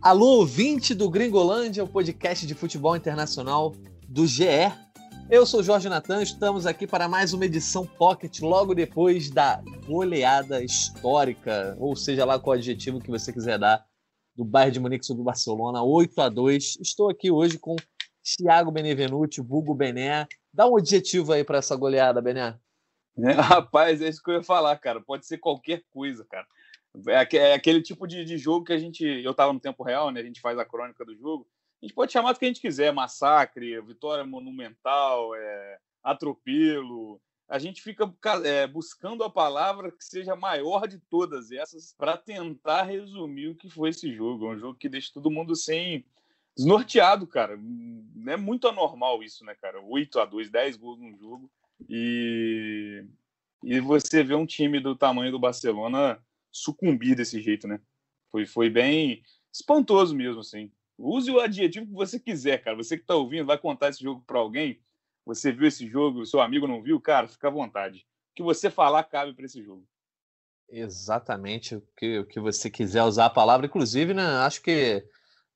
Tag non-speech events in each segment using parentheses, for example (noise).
Alô, ouvinte do Gringolândia, o podcast de futebol internacional do GE. Eu sou Jorge Natan, estamos aqui para mais uma edição Pocket, logo depois da goleada histórica, ou seja lá qual adjetivo que você quiser dar, do Bayern de Munique sobre o Barcelona, 8 a 2 Estou aqui hoje com Thiago Benevenuti, Bugo Bené. Dá um adjetivo aí para essa goleada, Bené. É, (laughs) rapaz, é isso que eu ia falar, cara. Pode ser qualquer coisa, cara. É, é aquele tipo de, de, jogo que a gente. Eu estava no tempo real, né? A gente faz a crônica do jogo. A gente pode chamar do que a gente quiser: massacre, vitória monumental, é, atropelo. A gente fica é, buscando a palavra que seja maior de todas essas para tentar resumir o que foi esse jogo. É um jogo que deixa todo mundo sem desnorteado, cara. É muito anormal isso, né, cara? 8 a 2 10 gols num jogo. E, e você vê um time do tamanho do Barcelona sucumbir desse jeito, né? Foi, foi bem espantoso mesmo, assim. Use o adjetivo que você quiser, cara. Você que está ouvindo, vai contar esse jogo para alguém. Você viu esse jogo, seu amigo não viu, cara, fica à vontade. O que você falar cabe para esse jogo. Exatamente o que, o que você quiser usar a palavra. Inclusive, né, acho que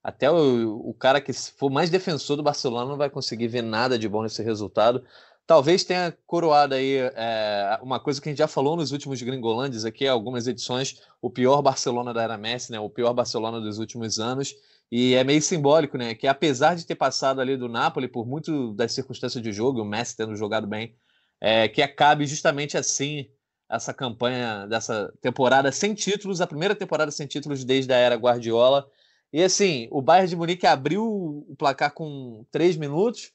até o, o cara que for mais defensor do Barcelona não vai conseguir ver nada de bom nesse resultado. Talvez tenha coroado aí é, uma coisa que a gente já falou nos últimos Gringolandes aqui, algumas edições, o pior Barcelona da era Messi, né? O pior Barcelona dos últimos anos. E é meio simbólico, né? Que apesar de ter passado ali do Napoli por muito das circunstâncias de jogo, o Messi tendo jogado bem, é, que acabe justamente assim essa campanha dessa temporada sem títulos, a primeira temporada sem títulos desde a era Guardiola. E assim, o Bayern de Munique abriu o placar com três minutos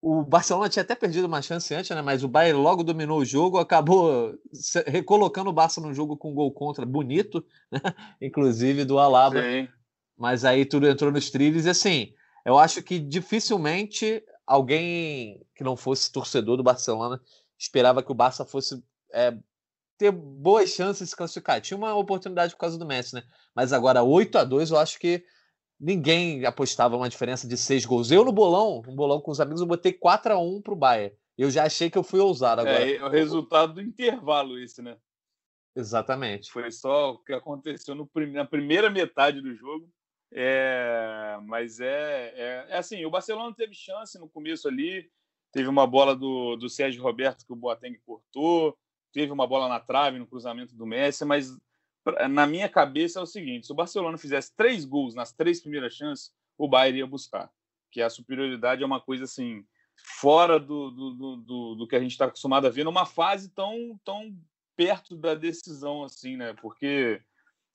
o Barcelona tinha até perdido uma chance antes, né? Mas o Bayern logo dominou o jogo, acabou recolocando o Barça no jogo com um gol contra bonito, (laughs) né? inclusive do Alaba. Sim. Mas aí tudo entrou nos trilhos e assim, eu acho que dificilmente alguém que não fosse torcedor do Barcelona esperava que o Barça fosse é, ter boas chances de se classificar. Tinha uma oportunidade por causa do Messi, né? Mas agora 8 a 2 eu acho que ninguém apostava uma diferença de seis gols. Eu no bolão, um bolão com os amigos, eu botei 4 a 1 pro Bayern. Eu já achei que eu fui ousado agora. É, é o resultado do intervalo esse, né? Exatamente. Foi só o que aconteceu no, na primeira metade do jogo. É, mas é, é, é, assim, o Barcelona teve chance no começo ali, teve uma bola do, do Sérgio Roberto que o Boateng cortou, teve uma bola na trave no cruzamento do Messi, mas na minha cabeça é o seguinte: se o Barcelona fizesse três gols nas três primeiras chances, o Bayern ia buscar. Que a superioridade é uma coisa assim fora do, do, do, do que a gente está acostumado a ver numa fase tão, tão perto da decisão assim, né? Porque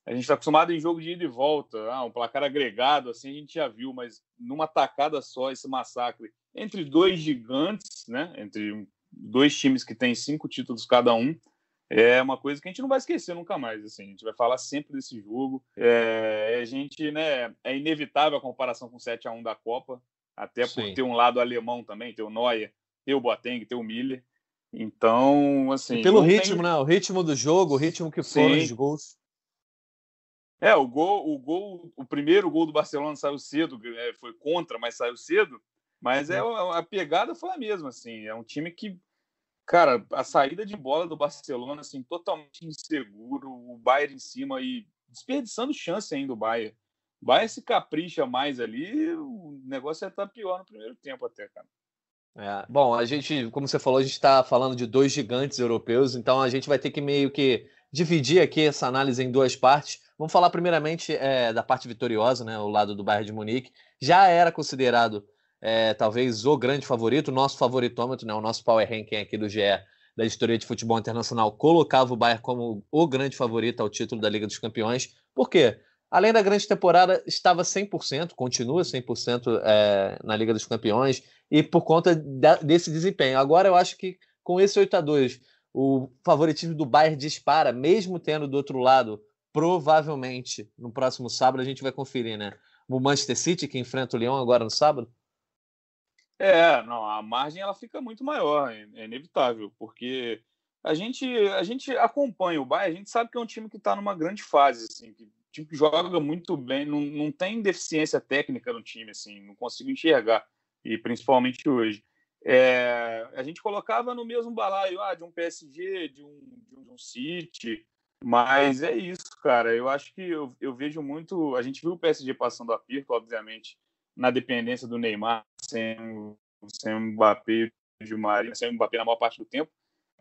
a gente está acostumado em jogo de ida e volta, ah, um placar agregado, assim a gente já viu, mas numa tacada só esse massacre entre dois gigantes, né? Entre dois times que têm cinco títulos cada um, é uma coisa que a gente não vai esquecer nunca mais. Assim, a gente vai falar sempre desse jogo. É, a gente, né, é inevitável a comparação com o 7 a 1 da Copa, até por Sim. ter um lado alemão também, ter o Neuer, ter o Boateng, ter o Miller. Então, assim. E pelo ritmo, tem... né? O ritmo do jogo, o ritmo que foram Sim. os gols. É, o gol, o gol, o primeiro gol do Barcelona saiu cedo, é, foi contra, mas saiu cedo. Mas é uhum. a pegada foi a mesma, assim. É um time que Cara, a saída de bola do Barcelona, assim, totalmente inseguro, o Bayern em cima e desperdiçando chance ainda o Bayern. O Bayern se capricha mais ali, o negócio é estar tá pior no primeiro tempo até, cara. É, bom, a gente, como você falou, a gente está falando de dois gigantes europeus, então a gente vai ter que meio que dividir aqui essa análise em duas partes. Vamos falar primeiramente é, da parte vitoriosa, né, o lado do Bayern de Munique. Já era considerado é, talvez o grande favorito, o nosso favoritômetro, né, o nosso power ranking aqui do GE, da editoria de futebol internacional, colocava o Bayern como o grande favorito ao título da Liga dos Campeões. Por quê? Além da grande temporada, estava 100%, continua 100% é, na Liga dos Campeões, e por conta da, desse desempenho. Agora eu acho que com esse 8 a 2 o favoritismo do Bayern dispara, mesmo tendo do outro lado, provavelmente, no próximo sábado, a gente vai conferir, né? O Manchester City, que enfrenta o Lyon agora no sábado, é, não, a margem ela fica muito maior, é, inevitável, porque a gente a gente acompanha o Bayern, a gente sabe que é um time que está numa grande fase, assim, que tipo, joga muito bem, não, não tem deficiência técnica no time, assim, não consigo enxergar, e principalmente hoje. é, a gente colocava no mesmo balaio ah, de um PSG, de um, de um City, mas é isso, cara. Eu acho que eu, eu vejo muito. A gente viu o PSG passando a aperto, obviamente, na dependência do Neymar, sem, sem o Mbappé, de Maria, sem o Mbappé na maior parte do tempo.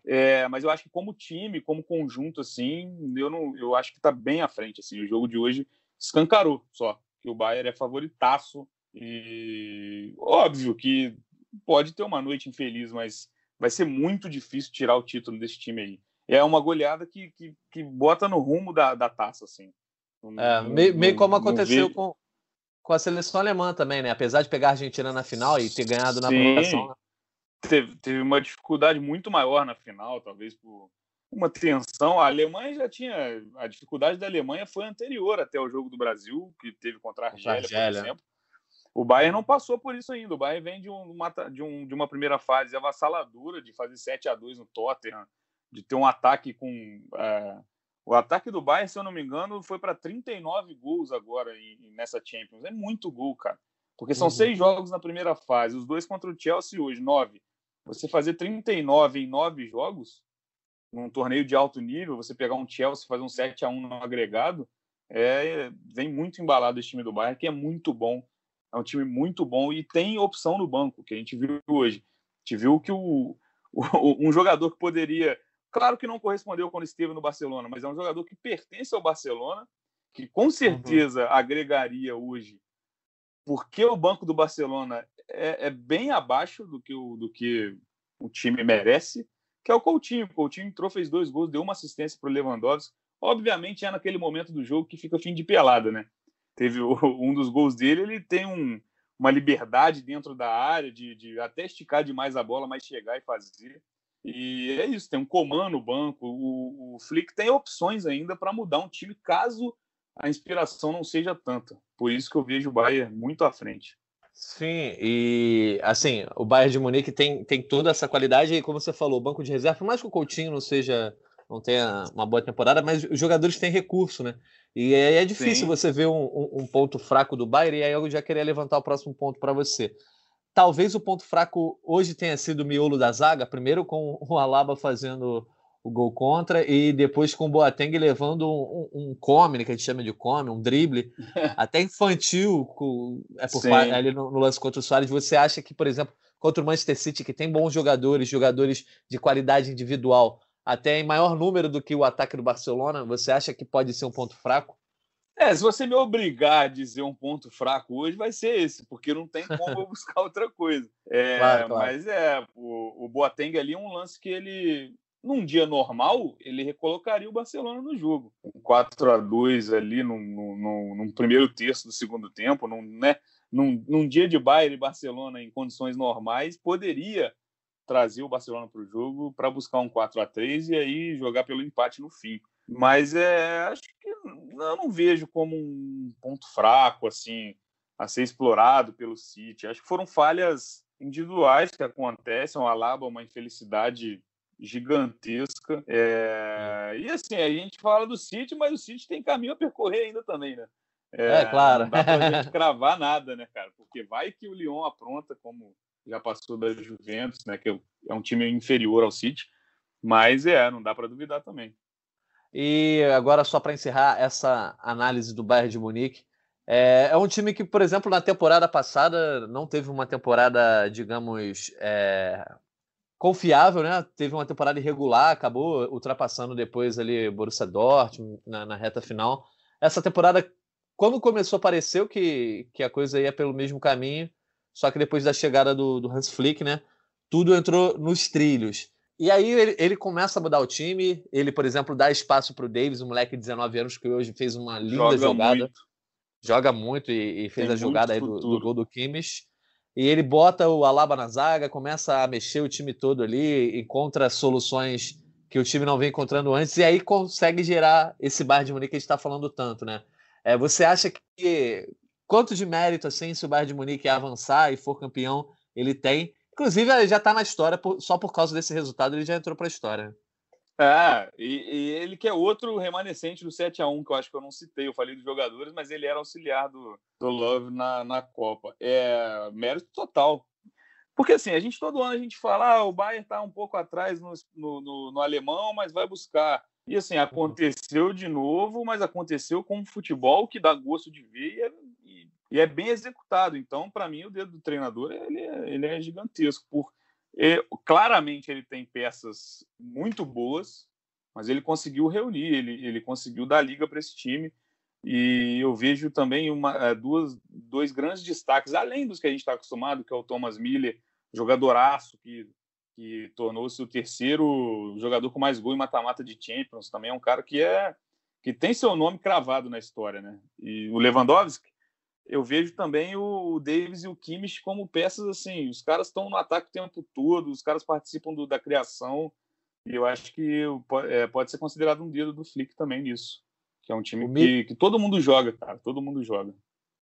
É, mas eu acho que como time, como conjunto, assim, eu não, eu acho que está bem à frente. Assim, o jogo de hoje escancarou só que o Bayern é favoritaço e óbvio que pode ter uma noite infeliz, mas vai ser muito difícil tirar o título desse time aí. É uma goleada que, que, que bota no rumo da, da taça, assim. É, meio, meio como aconteceu com, com a seleção alemã também, né? Apesar de pegar a Argentina na final e ter ganhado na prorrogação. Né? Teve, teve uma dificuldade muito maior na final, talvez por uma tensão. A Alemanha já tinha. A dificuldade da Alemanha foi anterior até o jogo do Brasil, que teve contra a Argélia, Argélia. por exemplo. O Bayern não passou por isso ainda. O Bayern vem de uma, de, um, de uma primeira fase avassaladora, de fazer 7 a 2 no Tottenham, de ter um ataque com. É, o ataque do Bayern, se eu não me engano, foi para 39 gols agora em, nessa Champions. É muito gol, cara. Porque são uhum. seis jogos na primeira fase, os dois contra o Chelsea hoje, nove. Você fazer 39 em nove jogos, num torneio de alto nível, você pegar um Chelsea, fazer um 7 a 1 no agregado, é, vem muito embalado esse time do Bayern, que é muito bom. É um time muito bom e tem opção no banco, que a gente viu hoje. A gente viu que o, o, um jogador que poderia. Claro que não correspondeu quando esteve no Barcelona, mas é um jogador que pertence ao Barcelona, que com certeza uhum. agregaria hoje, porque o banco do Barcelona é, é, bem abaixo do que, o, do que o time merece, que é o Coutinho. O Coutinho entrou, fez dois gols, deu uma assistência para o Lewandowski. Obviamente é naquele momento do jogo que fica fim de pelada, né? Teve o, (laughs) um dos gols dele, ele tem um, uma liberdade dentro da área de, de até esticar demais a bola, mas chegar e fazer. E é isso, tem um comando no banco. O, o Flick tem opções ainda para mudar um time caso a inspiração não seja tanta. Por isso que eu vejo o Bayern muito à frente. Sim, e assim, o Bayern de Munique tem, tem toda essa qualidade, e como você falou, o banco de reserva, por mais que o Coutinho não seja, não tenha uma boa temporada, mas os jogadores têm recurso, né? E aí é difícil Sim. você ver um, um, um, ponto fraco do Bayern, e aí eu já queria levantar o próximo ponto para você. Talvez o ponto fraco hoje tenha sido o miolo da zaga, primeiro com o (laughs) Alaba fazendo o gol contra e depois com o Boateng levando um, um, come, né, que a gente chama de come, um drible, (laughs) até infantil com, é por ali no, no, lance contra o Soares. Você acha que, por exemplo, contra o Manchester City, que tem bons jogadores, jogadores de qualidade individual, até em maior número do que o ataque do Barcelona, você acha que pode ser um ponto fraco? É, se você me obrigar a dizer um ponto fraco hoje, vai ser esse, porque não tem como eu (laughs) buscar outra coisa. É, claro, claro. Mas é, o, o Boateng ali é um lance que ele num dia normal, ele recolocaria o Barcelona no jogo. Um 4 a 2 ali num, num, num primeiro terço do segundo tempo, num, né, num, num dia de Bayern e Barcelona em condições normais, poderia trazer o Barcelona para o jogo para buscar um 4 a 3 e aí jogar pelo empate no fim. Mas é, acho que eu não vejo como um ponto fraco assim a ser explorado pelo City. Acho que foram falhas individuais que acontecem, o Alaba uma infelicidade gigantesca. É... E assim, a gente fala do City, mas o City tem caminho a percorrer ainda também, né? É, é claro. Não dá pra gente (laughs) cravar nada, né, cara? Porque vai que o Lyon apronta, como já passou da Juventus, né? Que é um time inferior ao City. Mas é, não dá para duvidar também. E agora, só para encerrar essa análise do Bayern de Munique, é, é, um time que, por exemplo, na temporada passada não teve uma temporada, digamos, é, confiável, né? Teve uma temporada irregular, acabou ultrapassando depois ali Borussia Dortmund na, na, reta final. Essa temporada, quando começou, pareceu que, que a coisa ia pelo mesmo caminho, só que depois da chegada do, do Hans Flick, né? Tudo entrou nos trilhos. E aí ele, ele, começa a mudar o time. Ele, por exemplo, dá espaço para o Davis, um moleque de 19 anos que hoje fez uma linda Joga jogada. Muito. Joga muito e, e fez Tem a jogada do, do, gol do Kimmich e ele bota o Alaba na zaga, começa a mexer o time todo ali, encontra soluções que o time não vem encontrando antes, e aí consegue gerar esse Bayern de Munique que a gente está falando tanto, né? É, você acha que quanto de mérito, assim, se o Bayern de Munique avançar e for campeão, ele tem? Inclusive, ele já está na história, por, só por causa desse resultado, ele já entrou para a história. É, e, e, ele que é outro remanescente do 7 a 1 que eu acho que eu não citei, eu falei dos jogadores, mas ele era auxiliar do, do Love na, na Copa. É mérito total. Porque assim, a gente todo ano a gente fala, ah, o Bayern está um pouco atrás no, no, no, no, alemão, mas vai buscar. E assim, aconteceu de novo, mas aconteceu com um futebol que dá gosto de ver e é, e, é bem executado. Então, para mim, o dedo do treinador ele é, ele é gigantesco. Por, claramente ele tem peças muito boas, mas ele conseguiu reunir, ele, ele conseguiu dar liga para esse time. E eu vejo também uma, é, duas, dois grandes destaques, além dos que a gente está acostumado, que é o Thomas Miller, jogadoraço, que, que tornou-se o terceiro jogador com mais gol em mata-mata de Champions. Também é um cara que é que tem seu nome cravado na história, né? E o Lewandowski, eu vejo também o Davis e o Kimmich como peças assim. Os caras estão no ataque o tempo todo, os caras participam do, da criação. E eu acho que é, pode ser considerado um dedo do Flick também nisso. Que é um time que, que todo mundo joga, cara. Todo mundo joga.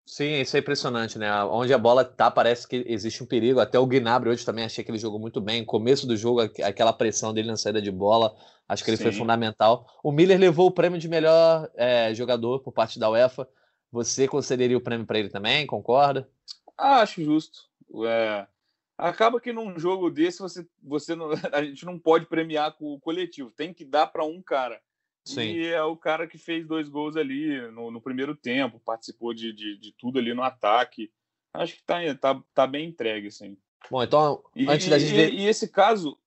Sim, isso é impressionante, né? Onde a bola tá, parece que existe um perigo. Até o Gnabry hoje também achei que ele jogou muito bem. No começo do jogo, aquela pressão dele na saída de bola, acho que ele Sim. foi fundamental. O Miller levou o prêmio de melhor é, jogador por parte da UEFA. Você concederia o prêmio para ele também? Concorda? Ah, acho justo. É, acaba que num jogo desse você, você não, (laughs) a gente não pode premiar com o coletivo. Tem que dar para um cara. Sim. E é o cara que fez dois gols ali no, no primeiro tempo, participou de, de, de, tudo ali no ataque. Acho que tá, tá, tá bem entregue, assim. Bom, então, antes e, da gente ver... E, e esse caso,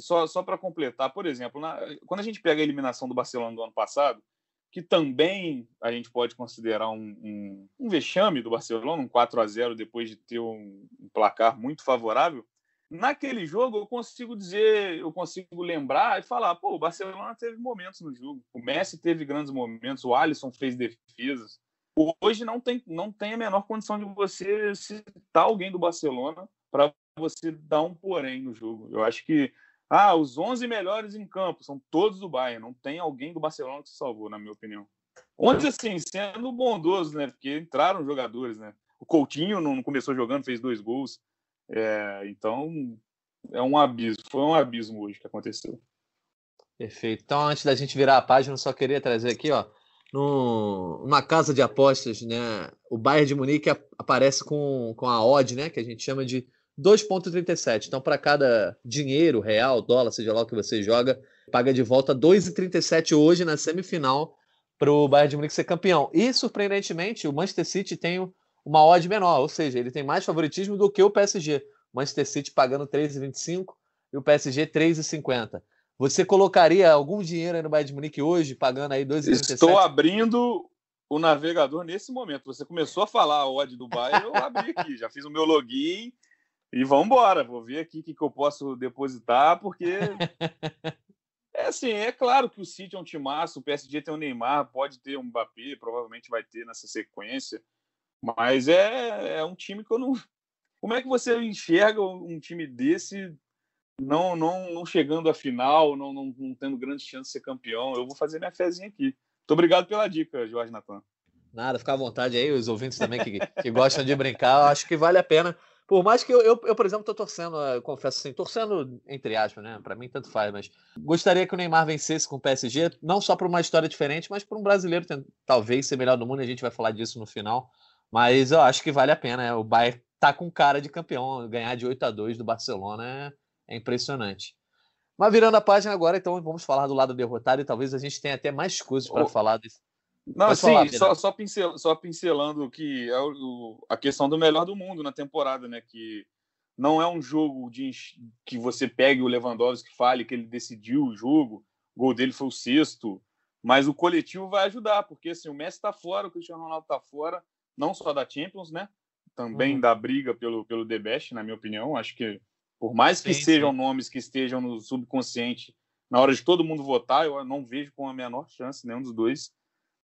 só, só para completar, por exemplo, na, quando a gente pega a eliminação do Barcelona do ano passado, que também a gente pode considerar um, um, um vexame do Barcelona, um 4 a 0 depois de ter um, um placar muito favorável, Naquele jogo, eu consigo dizer, eu consigo lembrar e falar: pô, o Barcelona teve momentos no jogo. O Messi teve grandes momentos, o Alisson fez defesas. Hoje não tem, não tem a menor condição de você citar alguém do Barcelona para você dar um porém no jogo. Eu acho que ah, os 11 melhores em campo são todos do Bayern. Não tem alguém do Barcelona que se salvou, na minha opinião. Onde, assim, sendo bondoso, né? Porque entraram jogadores, né? O Coutinho não começou jogando, fez dois gols. É, então, é um abismo. Foi um abismo hoje que aconteceu. Perfeito. Então, antes da gente virar a página, só queria trazer aqui, ó, numa casa de apostas, né? O Bayern de Munique aparece com, com a odd, né? Que a gente chama de 2,37. Então, para cada dinheiro, real, dólar, seja lá o que você joga, paga de volta 2,37 hoje na semifinal para o Bayern de Munique ser campeão. E, surpreendentemente, o Manchester City tem uma odd menor, ou seja, ele tem mais favoritismo do que o PSG. Manchester City pagando 3,25 e o PSG 3,50. Você colocaria algum dinheiro no Bayern de Munique hoje, pagando aí 2,37? Estou abrindo o navegador nesse momento. Você começou a falar a odd do Bayern, eu abri aqui, já fiz o meu login e vamos embora. Vou ver aqui o que, que eu posso depositar, porque (laughs) É assim, é claro que o City é um timaço, o PSG tem o Neymar, pode ter um Mbappé, provavelmente vai ter nessa sequência. Mas é, é um time que eu não. Como é que você enxerga um time desse não, não, não chegando à final, não, não, não tendo grande chance de ser campeão? Eu vou fazer minha fezinha aqui. Muito obrigado pela dica, Jorge Natan. Nada, fica à vontade aí, os ouvintes também que, que gostam de brincar, acho que vale a pena. Por mais que eu, eu, eu por exemplo, estou torcendo, eu confesso assim, torcendo entre aspas, né? Para mim, tanto faz, mas gostaria que o Neymar vencesse com o PSG, não só por uma história diferente, mas por um brasileiro talvez ser melhor do mundo, a gente vai falar disso no final. Mas eu acho que vale a pena. Né? O Bayern tá com cara de campeão. Ganhar de 8 a 2 do Barcelona é, é impressionante. Mas virando a página agora, então vamos falar do lado derrotado e talvez a gente tenha até mais coisas para oh. falar desse. Não, sim, falar, só, só, pincel, só pincelando que é o, a questão do melhor do mundo na temporada, né? Que não é um jogo de que você pegue o Lewandowski que fale que ele decidiu o jogo, o gol dele foi o sexto, mas o coletivo vai ajudar, porque assim, o Messi está fora, o Cristiano Ronaldo está fora, não só da Champions, né? Também uhum. da briga pelo, pelo The Best, na minha opinião. Acho que, por mais que sim, sejam sim. nomes que estejam no subconsciente, na hora de todo mundo votar, eu não vejo com a menor chance nenhum dos dois.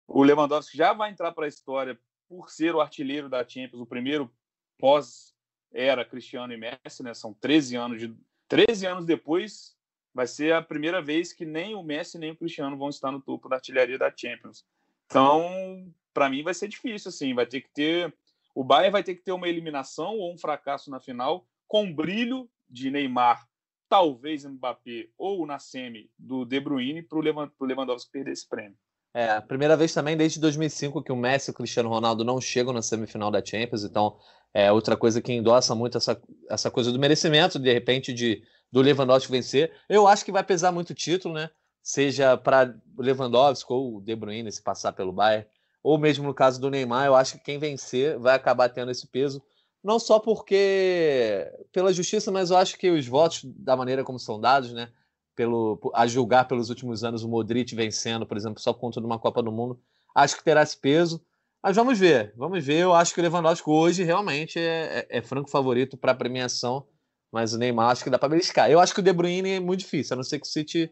O Lewandowski já vai entrar para a história por ser o artilheiro da Champions, o primeiro pós-era Cristiano e Messi, né? São 13 anos de 13 anos depois, vai ser a primeira vez que nem o Messi nem o Cristiano vão estar no topo da artilharia da Champions. Então, para mim vai ser difícil, assim, vai ter que ter o Bayern vai ter que ter uma eliminação ou um fracasso na final com brilho de Neymar, talvez Mbappé ou na semi do De Bruyne para o Lewandowski perder esse prêmio. É, primeira vez também desde 2005 que o Messi e o Cristiano Ronaldo não chegam na semifinal da Champions, então é outra coisa que endossa muito essa, essa coisa do merecimento, de repente, de do Lewandowski vencer. Eu acho que vai pesar muito o título, né? Seja para Lewandowski ou o De Bruyne se passar pelo Bayern, ou mesmo no caso do Neymar, eu acho que quem vencer vai acabar tendo esse peso. Não só porque pela justiça, mas eu acho que os votos, da maneira como são dados, né? Pelo, a julgar pelos últimos anos o Modric vencendo, por exemplo, só por conta de uma Copa do Mundo, acho que terá esse peso. Mas vamos ver, vamos ver. Eu acho que o Lewandowski hoje realmente é, é, é franco favorito para a premiação mas o Neymar acho que dá para beliscar. Eu acho que o De Bruyne é muito difícil, a não ser que o City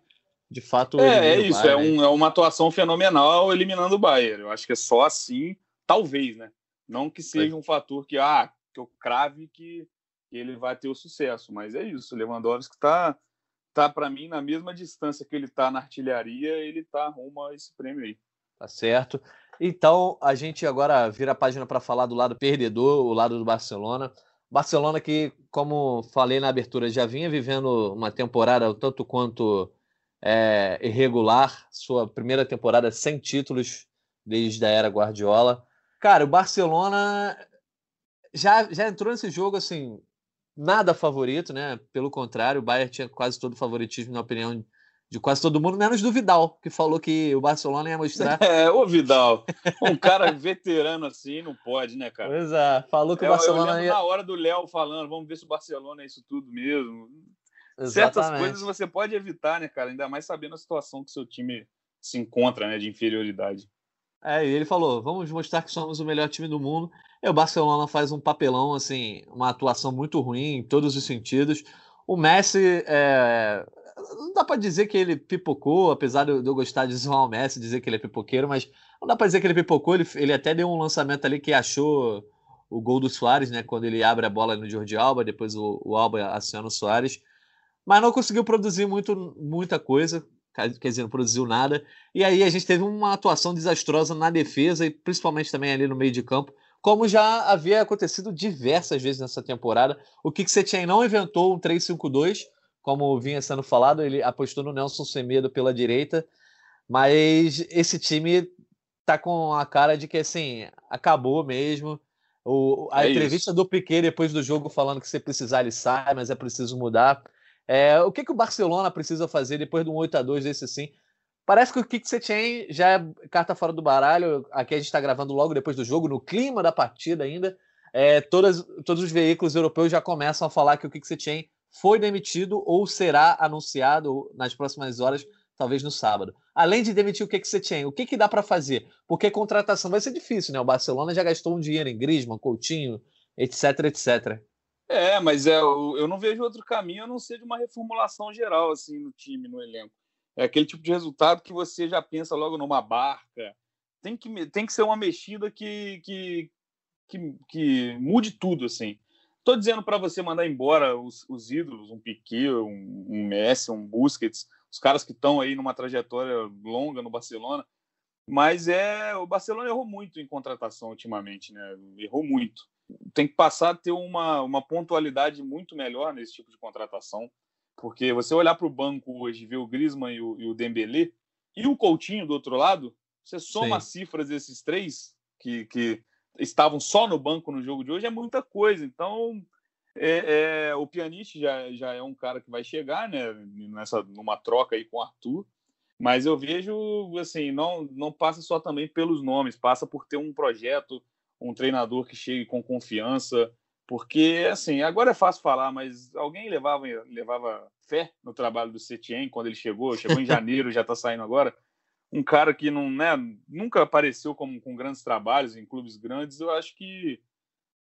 de fato. É, é isso, Bayern, é, um, é, uma atuação fenomenal eliminando o Bayern. Eu acho que é só assim, talvez, né? Não que seja um fator que, ah, que eu crave que, que ele vai ter o sucesso, mas é isso. O Lewandowski está, tá, para mim, na mesma distância que ele está na artilharia, ele está rumo a esse prêmio aí. Tá certo. Então, a gente agora vira a página para falar do lado perdedor, o lado do Barcelona. Barcelona que, como falei na abertura, já vinha vivendo uma temporada tanto quanto é, irregular, sua primeira temporada sem títulos desde a era Guardiola. Cara, o Barcelona já, já entrou nesse jogo assim, nada favorito, né? Pelo contrário, o Bayern tinha quase todo o favoritismo, na opinião de quase todo mundo, menos do Vidal, que falou que o Barcelona ia mostrar. (laughs) É, o Vidal. Um cara veterano assim não pode, né, cara? Pois é, falou que é, o Barcelona eu ia. Na hora do Léo falando, vamos ver se o Barcelona é isso tudo mesmo. Exatamente. Certas coisas você pode evitar, né, cara? Ainda mais sabendo a situação que seu time se encontra, né, de inferioridade. É, e ele falou: vamos mostrar que somos o melhor time do mundo. E o Barcelona faz um papelão, assim, uma atuação muito ruim em todos os sentidos. O Messi é, não dá para dizer que ele pipocou, apesar de eu gostar de zoar o Messi, dizer que ele é pipoqueiro, mas não dá para dizer que ele pipocou. Ele, ele até deu um lançamento ali que achou o gol do Soares, né? Quando ele abre a bola no Jordi Alba, depois o, o Alba aciona o Soares. Mas não conseguiu produzir muito, muita coisa, quer dizer, não produziu nada. E aí a gente teve uma atuação desastrosa na defesa e principalmente também ali no meio de campo, como já havia acontecido diversas vezes nessa temporada. O que você tinha não inventou um 3-5-2, como vinha sendo falado, ele apostou no Nelson Semedo pela direita, mas esse time tá com a cara de que assim, acabou mesmo. O, a é entrevista isso. do Piquet depois do jogo falando que se precisar ele sai, mas é preciso mudar. É, o que, que o Barcelona precisa fazer depois de um 8 a 2 desse assim? Parece que o você tinha já é carta fora do baralho. Aqui a gente está gravando logo depois do jogo, no clima da partida ainda. É, todas, todos os veículos europeus já começam a falar que o você tinha foi demitido ou será anunciado nas próximas horas, talvez no sábado. Além de demitir o que você tinha, o que, que dá para fazer? Porque contratação vai ser difícil, né? O Barcelona já gastou um dinheiro em Griezmann, Coutinho, etc, etc. É, mas é, eu não vejo outro caminho a não ser de uma reformulação geral assim no time, no elenco. É aquele tipo de resultado que você já pensa logo numa barca. Tem que, tem que ser uma mexida que, que, que, que mude tudo, assim. Estou dizendo para você mandar embora os, os ídolos, um Piquet, um, um, Messi, um Busquets, os caras que estão aí numa trajetória longa no Barcelona. Mas é o Barcelona errou muito em contratação ultimamente, né? Errou muito. Tem que passar a ter uma, uma pontualidade muito melhor nesse tipo de contratação, porque você olhar para o banco hoje, ver o Griezmann e o, e o Dembélé e o Coutinho do outro lado, você soma Sim. as cifras desses três que, que estavam só no banco no jogo de hoje é muita coisa. Então, é, é, o Pjanic já, já é um cara que vai chegar, né? Nessa, numa troca aí com o Arthur. Mas eu vejo, assim, não, não passa só também pelos nomes, passa por ter um projeto, um treinador que chegue com confiança. Porque, assim, agora é fácil falar, mas alguém levava, levava fé no trabalho do Setien quando ele chegou? Chegou em (laughs) janeiro, já está saindo agora um cara que não, né, nunca apareceu como, com grandes trabalhos em clubes grandes, eu acho que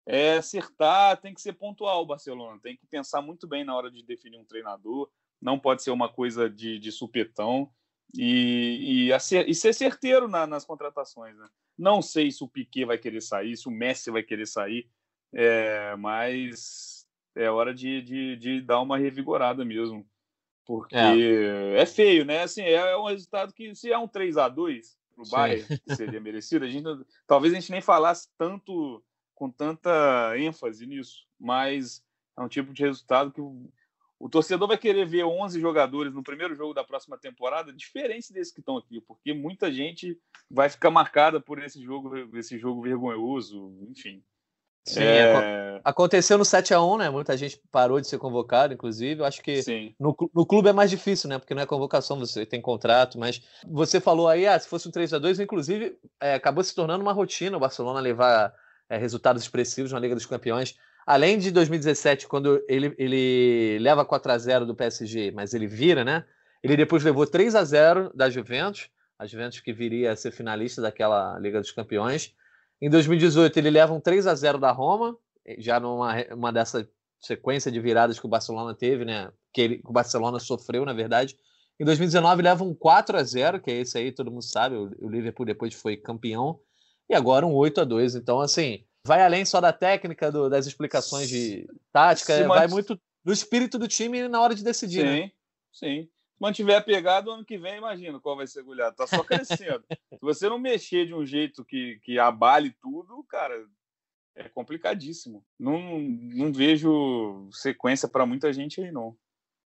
é acertar, tem que ser pontual o Barcelona, tem que pensar muito bem na hora de definir um treinador, não pode ser uma coisa de, de supetão e, e, e ser certeiro na, nas contratações. Né? Não sei se o Piquet vai querer sair, se o Messi vai querer sair, é, mas é hora de, de, de dar uma revigorada mesmo. Porque é. é, feio, né? Assim, é, é um resultado que, se é um 3 a 2 pro Bayern, seria (laughs) merecido, a gente, talvez a gente nem falasse tanto com tanta ênfase nisso, mas é um tipo de resultado que o, torcedor vai querer ver 11 jogadores no primeiro jogo da próxima temporada, diferente desses que estão aqui, porque muita gente vai ficar marcada por esse jogo, esse jogo vergonhoso, enfim. Sim, é... aconteceu no 7 a 1 né? Muita gente parou de ser convocado, inclusive. Eu acho que no, no, clube é mais difícil, né? Porque não é convocação, você tem contrato, mas você falou aí, ah, se fosse um 3 a 2 inclusive, é, acabou se tornando uma rotina o Barcelona levar é, resultados expressivos na Liga dos Campeões. Além de 2017, quando ele, ele leva 4 a 0 do PSG, mas ele vira, né? Ele depois levou 3 a 0 da Juventus, a Juventus que viria a ser finalista daquela Liga dos Campeões. Em 2018, ele leva um 3 a 0 da Roma, já numa uma dessa sequência de viradas que o Barcelona teve, né? Que, ele, que o Barcelona sofreu, na verdade. Em 2019, leva um 4 a 0 que é esse aí, todo mundo sabe. O, o Liverpool depois foi campeão. E agora um 8 a 2 Então, assim, vai além só da técnica, do, das explicações de tática, Se vai mant... muito do espírito do time na hora de decidir. Sim, né? sim mantiver pegado, ano que vem, imagina qual vai ser a goleada. Tá só crescendo. (laughs) Se você não mexer de um jeito que, que abale tudo, cara, é complicadíssimo. Não, não vejo sequência para muita gente aí, não.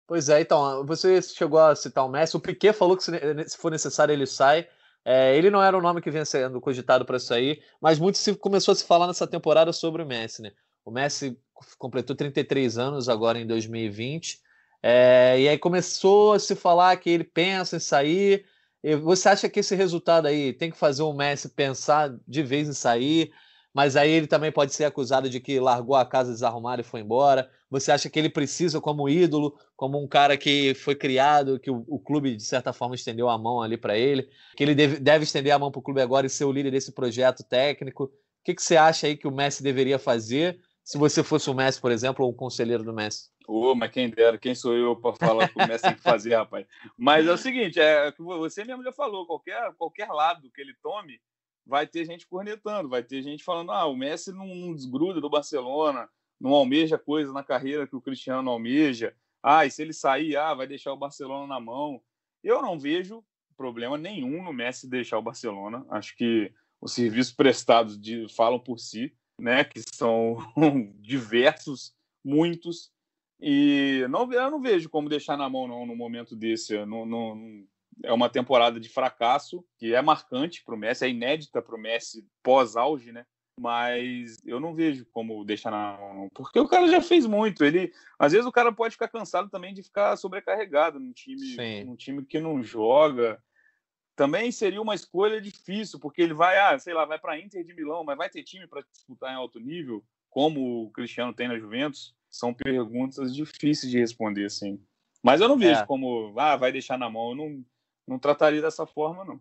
Pois é, então, você chegou a citar o Messi. O Piquet falou que se for necessário ele sai. É, ele não era o nome que vinha sendo cogitado para sair, mas muito se começou a se falar nessa temporada sobre o Messi, né? O Messi completou 33 anos agora em 2020. É, e aí começou a se falar que ele pensa em sair. Você acha que esse resultado aí tem que fazer o Messi pensar de vez em sair? Mas aí ele também pode ser acusado de que largou a casa desarrumada e foi embora. Você acha que ele precisa, como ídolo, como um cara que foi criado, que o, o clube, de certa forma, estendeu a mão ali para ele, que ele deve, deve estender a mão para o clube agora e ser o líder desse projeto técnico? O que, que você acha aí que o Messi deveria fazer se você fosse o Messi, por exemplo, ou um conselheiro do Messi? Ô, oh, mas quem dera, quem sou eu para falar que o Messi tem que fazer, rapaz? Mas é o seguinte, é que você mesmo já falou, qualquer, qualquer lado que ele tome, vai ter gente cornetando, vai ter gente falando, ah, o Messi não, desgruda do Barcelona, não almeja coisa na carreira que o Cristiano almeja. Ah, e se ele sair, ah, vai deixar o Barcelona na mão. Eu não vejo problema nenhum no Messi deixar o Barcelona. Acho que os serviços prestados de, falam por si né? Que são (laughs) diversos, muitos. E não, eu não vejo como deixar na mão não, no momento desse. Não, não, é uma temporada de fracasso que é marcante para o Messi, é inédita para o Messi pós-auge, né? Mas eu não vejo como deixar na mão, porque o cara já fez muito. Ele, às vezes o cara pode ficar cansado também de ficar sobrecarregado num time, num time que não joga também seria uma escolha difícil, porque ele vai, ah, sei lá, vai para Inter de Milão, mas vai ter time para disputar em alto nível, como o Cristiano tem na Juventus? São perguntas difíceis de responder, assim. Mas eu não vejo é. como, ah, vai deixar na mão. Eu não, não trataria dessa forma, não.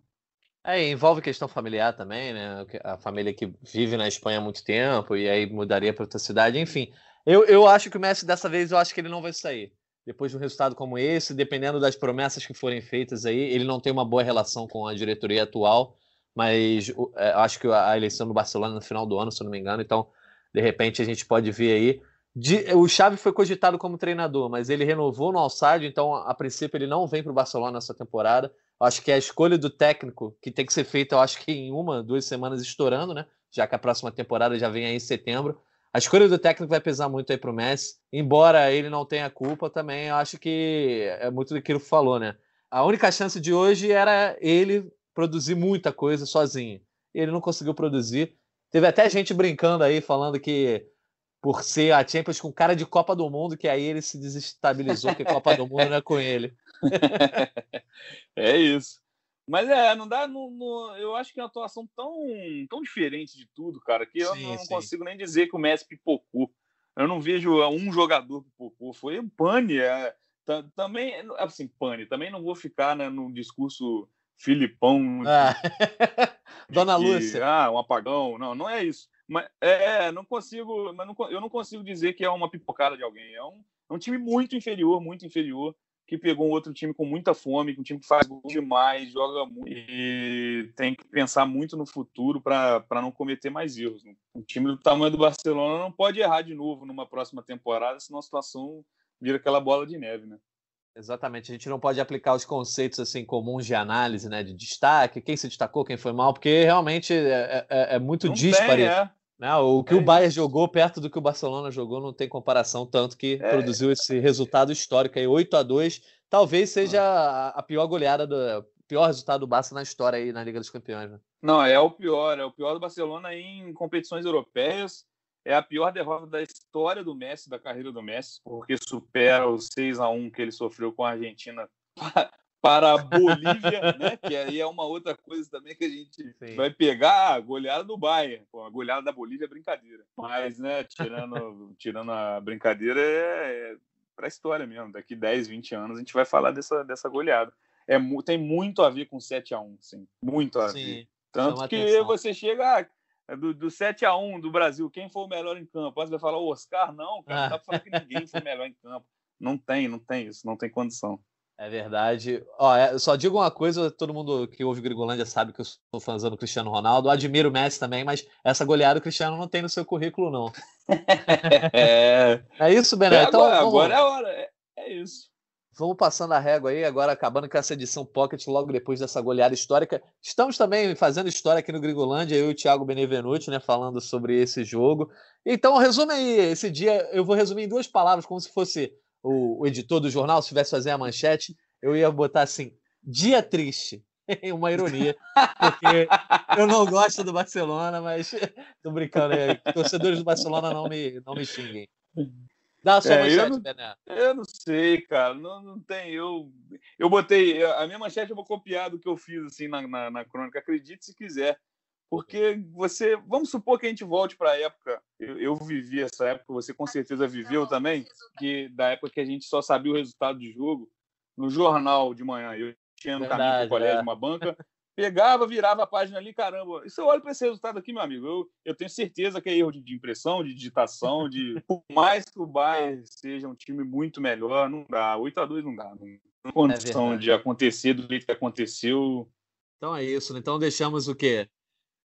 É, envolve questão familiar também, né? A família que vive na Espanha há muito tempo e aí mudaria para outra cidade. Enfim, eu, eu acho que o Messi dessa vez eu acho que ele não vai sair depois de um resultado como esse, dependendo das promessas que forem feitas aí, ele não tem uma boa relação com a diretoria atual, mas é, acho que a eleição do Barcelona no final do ano, se eu não me engano, então de repente a gente pode ver aí. De, o Xavi foi cogitado como treinador, mas ele renovou no Alçade, então a princípio ele não vem para o Barcelona nessa temporada. Acho que a escolha do técnico, que tem que ser feita, eu acho que em uma, duas semanas estourando, né? Já que a próxima temporada já vem aí em setembro. A escolha do técnico vai pesar muito aí pro Messi, embora ele não tenha culpa também, eu acho que é muito do que falou, né? A única chance de hoje era ele produzir muita coisa sozinho. Ele não conseguiu produzir. Teve até gente brincando aí, falando que por ser a Champions com cara de Copa do Mundo, que aí ele se desestabilizou, que Copa do Mundo não é com ele. (laughs) é isso. Mas é, não dá. Não, não, eu acho que é uma atuação tão, tão diferente de tudo, cara, que eu sim, não sim. consigo nem dizer que o Messi pipocou. Eu não vejo é, um jogador pipocou. Foi o Pane. É, também, assim, Pane, também não vou ficar né, no discurso Filipão. Ah. (laughs) Dona Lúcia. Ah, um apagão. Não, não é isso. Mas é, não consigo, mas não, eu não consigo dizer que é uma pipocada de alguém. É um, é um time muito inferior, muito inferior que pegou um outro time com muita fome, um time que faz demais, joga muito e tem que pensar muito no futuro para não cometer mais erros. Né? Um time do tamanho do Barcelona não pode errar de novo numa próxima temporada, senão a situação vira aquela bola de neve, né? Exatamente, a gente não pode aplicar os conceitos assim comuns de análise, né, de destaque, quem se destacou, quem foi mal, porque realmente é, é, é muito disparo. É. Né? O que é o Bayern jogou perto do que o Barcelona jogou não tem comparação, tanto que é. produziu esse resultado histórico aí, 8 a 2 Talvez seja a pior goleada, do pior resultado do Barça na história aí na Liga dos Campeões. Né? Não, é o pior, é o pior do Barcelona em competições europeias. é a pior derrota da história do Messi, da carreira do Messi, porque supera o 6 a 1 que ele sofreu com a Argentina para a Bolívia, né? Que aí é uma outra coisa também que a gente Sim. vai pegar a goleada do Bayern. Pô, a goleada da Bolívia é brincadeira. Mas, né, tirando, (laughs) tirando a brincadeira, é, é para a história mesmo. Daqui 10, 20 anos a gente vai falar dessa, dessa goleada. É, tem muito a ver com 7 a 1 sim. Muito a sim. ver. Tanto que atenção. você chega ah, do, do 7 a 1 do Brasil, quem foi o melhor em campo? Você vai falar o Oscar? Não, cara, não dá pra falar que ninguém foi o melhor em campo. Não tem, não tem isso, não tem condição. É verdade. Ó, é, só digo uma coisa, todo mundo que ouve Grigolândia sabe que eu sou fãzão do Cristiano Ronaldo, admiro o Messi também, mas essa goleada o Cristiano não tem no seu currículo, não. (laughs) é, é isso, Bené? É, então, agora, agora é a hora, é, é isso. Vamos passando a régua aí, agora acabando com essa edição Pocket, logo depois dessa goleada histórica. Estamos também fazendo história aqui no Grigolândia, eu e o Thiago Benevenuti, né, falando sobre esse jogo. Então, resume aí, esse dia eu vou resumir em duas palavras, como se fosse o, o editor do jornal, se tivesse fazer a manchete, eu ia botar assim: dia triste. (laughs) Uma ironia, porque eu não gosto do Barcelona, mas (laughs) tô brincando aí. Torcedores do Barcelona não me, não me xinguem. Dá a sua é, manchete, eu não, Bené. Eu não sei, cara. Não, não tem. Eu, eu botei. A minha manchete eu vou copiar do que eu fiz assim na, na, na crônica. Acredite se quiser. Porque você, vamos supor que a gente volte para a época, eu, eu, vivi essa época, você com certeza viveu também, que da época que a gente só sabia o resultado do jogo, no jornal de manhã, eu tinha no Verdade, caminho para o colégio é. uma banca, pegava, virava a página ali, caramba, e se eu olho para esse resultado aqui, meu amigo, eu, eu tenho certeza que é erro de, de impressão, de digitação, de por mais que o Bayern seja um time muito melhor, não dá, 8 a 2 não dá, não tem condição é de acontecer do jeito que aconteceu. Então é isso, né? então deixamos o quê?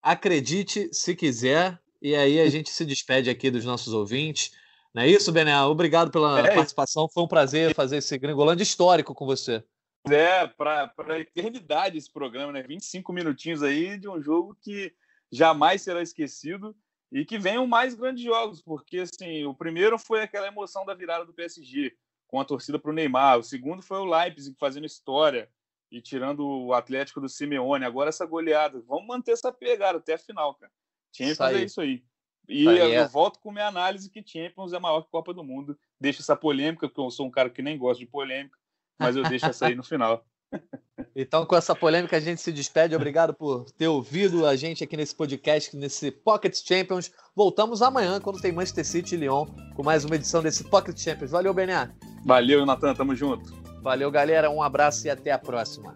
Acredite se quiser. E aí a gente se despede aqui dos nossos ouvintes. Não é isso, Bené? Obrigado pela é. participação. Foi um prazer fazer esse Gringolândia histórico com você. É, para a eternidade esse programa, né? 25 minutinhos aí de um jogo que jamais será esquecido e que venham mais grandes jogos, porque assim, o primeiro foi aquela emoção da virada do PSG com a torcida para o Neymar, o segundo foi o Leipzig fazendo história, e tirando o Atlético do Simeone, agora essa goleada. Vamos manter essa pegada até a final, cara. Champions é isso aí. E eu é. volto com minha análise que Champions é maior que Copa do Mundo. Deixa essa polêmica, porque eu sou um cara que nem gosta de polêmica, mas eu deixo essa aí no final. (laughs) Então, com essa polêmica, a gente se despede. Obrigado por ter ouvido a gente aqui nesse podcast, nesse Pocket Champions. Voltamos amanhã, quando tem Manchester City e Lyon, com mais uma edição desse Pocket Champions. Valeu, Bené. Valeu, Natan. Tamo junto. Valeu, galera. Um abraço e até a próxima.